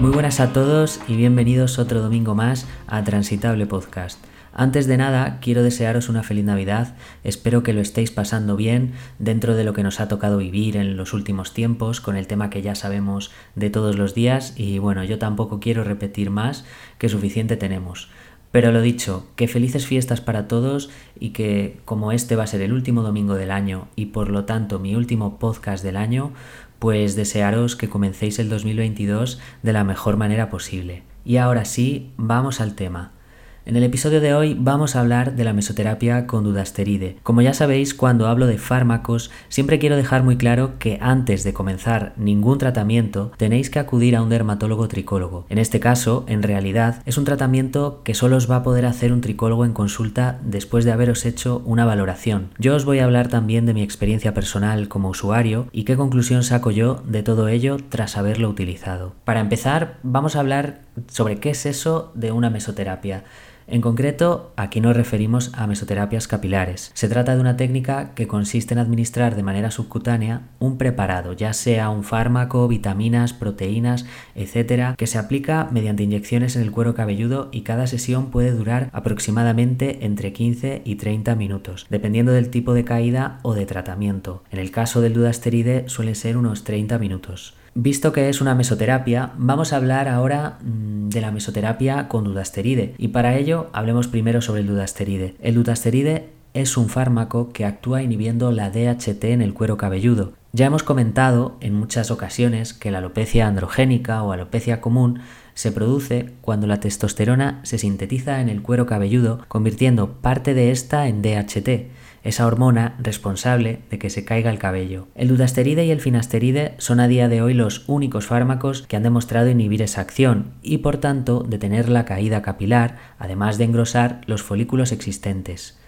buenas a todos y bienvenidos otro domingo más a Transitable Podcast. Antes de nada, quiero desearos una feliz Navidad, espero que lo estéis pasando bien dentro de lo que nos ha tocado vivir en los últimos tiempos con el tema que ya sabemos de todos los días y bueno, yo tampoco quiero repetir más que suficiente tenemos. Pero lo dicho, que felices fiestas para todos y que como este va a ser el último domingo del año y por lo tanto mi último podcast del año, pues desearos que comencéis el 2022 de la mejor manera posible. Y ahora sí, vamos al tema. En el episodio de hoy vamos a hablar de la mesoterapia con dudasteride. Como ya sabéis, cuando hablo de fármacos, siempre quiero dejar muy claro que antes de comenzar ningún tratamiento tenéis que acudir a un dermatólogo tricólogo. En este caso, en realidad, es un tratamiento que solo os va a poder hacer un tricólogo en consulta después de haberos hecho una valoración. Yo os voy a hablar también de mi experiencia personal como usuario y qué conclusión saco yo de todo ello tras haberlo utilizado. Para empezar, vamos a hablar sobre qué es eso de una mesoterapia. En concreto, aquí nos referimos a mesoterapias capilares. Se trata de una técnica que consiste en administrar de manera subcutánea un preparado, ya sea un fármaco, vitaminas, proteínas, etcétera, que se aplica mediante inyecciones en el cuero cabelludo y cada sesión puede durar aproximadamente entre 15 y 30 minutos, dependiendo del tipo de caída o de tratamiento. En el caso del dudasteride suele ser unos 30 minutos. Visto que es una mesoterapia, vamos a hablar ahora mm, de la mesoterapia con dudasteride y para ello hablemos primero sobre el dudasteride. El dudasteride es un fármaco que actúa inhibiendo la DHT en el cuero cabelludo. Ya hemos comentado en muchas ocasiones que la alopecia androgénica o alopecia común se produce cuando la testosterona se sintetiza en el cuero cabelludo, convirtiendo parte de esta en DHT esa hormona responsable de que se caiga el cabello. El dudasteride y el finasteride son a día de hoy los únicos fármacos que han demostrado inhibir esa acción y por tanto detener la caída capilar, además de engrosar los folículos existentes.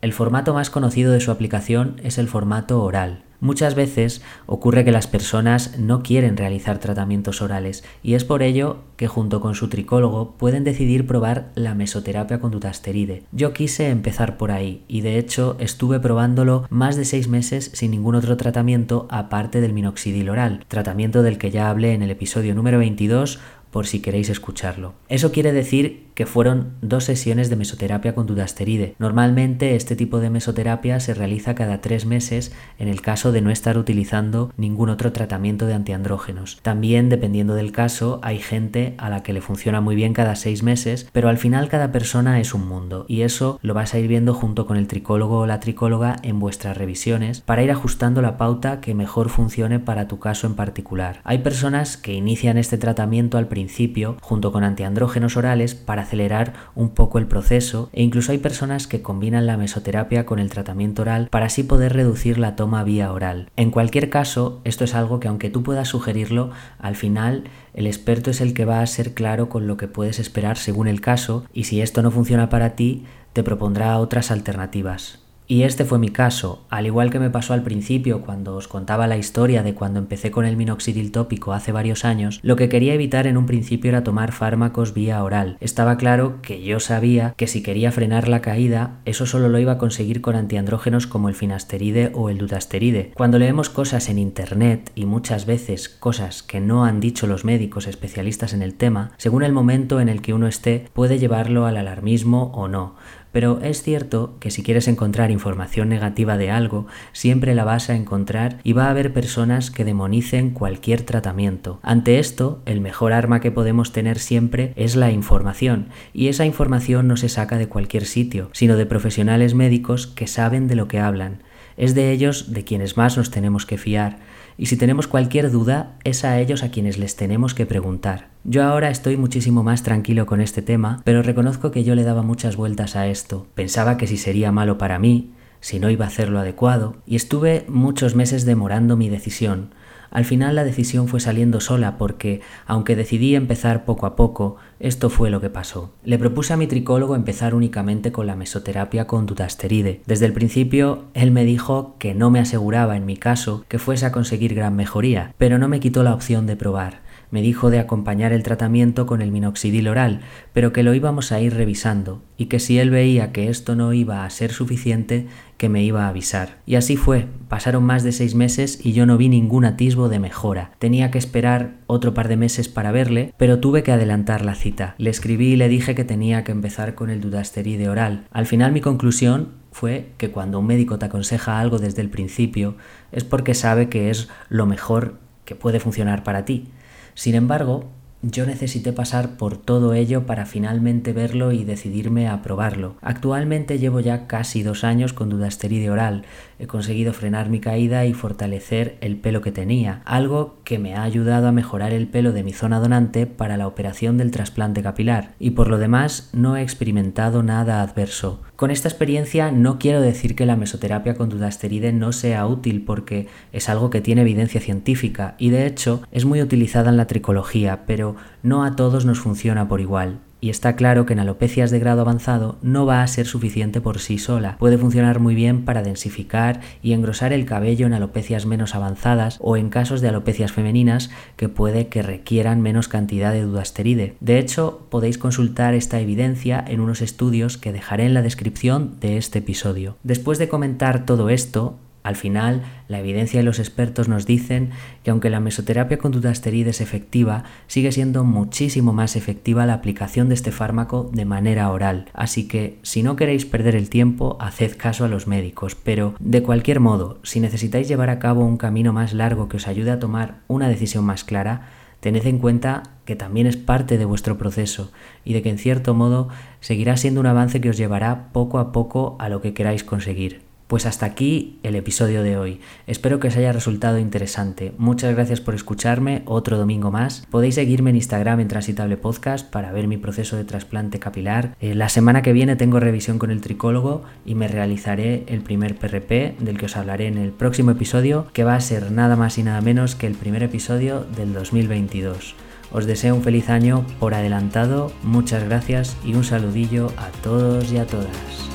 El formato más conocido de su aplicación es el formato oral. Muchas veces ocurre que las personas no quieren realizar tratamientos orales y es por ello que junto con su tricólogo pueden decidir probar la mesoterapia con dutasteride. Yo quise empezar por ahí y de hecho estuve probándolo más de seis meses sin ningún otro tratamiento aparte del minoxidil oral, tratamiento del que ya hablé en el episodio número 22 por si queréis escucharlo. Eso quiere decir que fueron dos sesiones de mesoterapia con dudasteride. Normalmente este tipo de mesoterapia se realiza cada tres meses en el caso de no estar utilizando ningún otro tratamiento de antiandrógenos. También, dependiendo del caso, hay gente a la que le funciona muy bien cada seis meses, pero al final cada persona es un mundo y eso lo vas a ir viendo junto con el tricólogo o la tricóloga en vuestras revisiones para ir ajustando la pauta que mejor funcione para tu caso en particular. Hay personas que inician este tratamiento al principio principio junto con antiandrógenos orales para acelerar un poco el proceso e incluso hay personas que combinan la mesoterapia con el tratamiento oral para así poder reducir la toma vía oral. En cualquier caso, esto es algo que aunque tú puedas sugerirlo, al final el experto es el que va a ser claro con lo que puedes esperar según el caso y si esto no funciona para ti, te propondrá otras alternativas. Y este fue mi caso, al igual que me pasó al principio cuando os contaba la historia de cuando empecé con el minoxidil tópico hace varios años, lo que quería evitar en un principio era tomar fármacos vía oral. Estaba claro que yo sabía que si quería frenar la caída, eso solo lo iba a conseguir con antiandrógenos como el finasteride o el dutasteride. Cuando leemos cosas en internet y muchas veces cosas que no han dicho los médicos especialistas en el tema, según el momento en el que uno esté, puede llevarlo al alarmismo o no. Pero es cierto que si quieres encontrar información negativa de algo, siempre la vas a encontrar y va a haber personas que demonicen cualquier tratamiento. Ante esto, el mejor arma que podemos tener siempre es la información, y esa información no se saca de cualquier sitio, sino de profesionales médicos que saben de lo que hablan. Es de ellos de quienes más nos tenemos que fiar, y si tenemos cualquier duda, es a ellos a quienes les tenemos que preguntar. Yo ahora estoy muchísimo más tranquilo con este tema, pero reconozco que yo le daba muchas vueltas a esto. Pensaba que si sería malo para mí, si no iba a hacer lo adecuado, y estuve muchos meses demorando mi decisión, al final la decisión fue saliendo sola porque, aunque decidí empezar poco a poco, esto fue lo que pasó. Le propuse a mi tricólogo empezar únicamente con la mesoterapia con dutasteride. Desde el principio, él me dijo que no me aseguraba en mi caso que fuese a conseguir gran mejoría, pero no me quitó la opción de probar. Me dijo de acompañar el tratamiento con el minoxidil oral, pero que lo íbamos a ir revisando y que si él veía que esto no iba a ser suficiente, que me iba a avisar. Y así fue, pasaron más de seis meses y yo no vi ningún atisbo de mejora. Tenía que esperar otro par de meses para verle, pero tuve que adelantar la cita. Le escribí y le dije que tenía que empezar con el dudasteride oral. Al final mi conclusión fue que cuando un médico te aconseja algo desde el principio es porque sabe que es lo mejor que puede funcionar para ti. Sin embargo, yo necesité pasar por todo ello para finalmente verlo y decidirme a probarlo. Actualmente llevo ya casi dos años con dudasteride oral. He conseguido frenar mi caída y fortalecer el pelo que tenía, algo que me ha ayudado a mejorar el pelo de mi zona donante para la operación del trasplante capilar. Y por lo demás no he experimentado nada adverso. Con esta experiencia no quiero decir que la mesoterapia con dudasteride no sea útil porque es algo que tiene evidencia científica y de hecho es muy utilizada en la tricología, pero no a todos nos funciona por igual y está claro que en alopecias de grado avanzado no va a ser suficiente por sí sola. Puede funcionar muy bien para densificar y engrosar el cabello en alopecias menos avanzadas o en casos de alopecias femeninas que puede que requieran menos cantidad de dudasteride. De hecho, podéis consultar esta evidencia en unos estudios que dejaré en la descripción de este episodio. Después de comentar todo esto, al final, la evidencia y los expertos nos dicen que aunque la mesoterapia con dudasteride es efectiva, sigue siendo muchísimo más efectiva la aplicación de este fármaco de manera oral. Así que, si no queréis perder el tiempo, haced caso a los médicos. Pero, de cualquier modo, si necesitáis llevar a cabo un camino más largo que os ayude a tomar una decisión más clara, tened en cuenta que también es parte de vuestro proceso y de que en cierto modo seguirá siendo un avance que os llevará poco a poco a lo que queráis conseguir. Pues hasta aquí el episodio de hoy. Espero que os haya resultado interesante. Muchas gracias por escucharme otro domingo más. Podéis seguirme en Instagram en Transitable Podcast para ver mi proceso de trasplante capilar. Eh, la semana que viene tengo revisión con el tricólogo y me realizaré el primer PRP del que os hablaré en el próximo episodio, que va a ser nada más y nada menos que el primer episodio del 2022. Os deseo un feliz año por adelantado, muchas gracias y un saludillo a todos y a todas.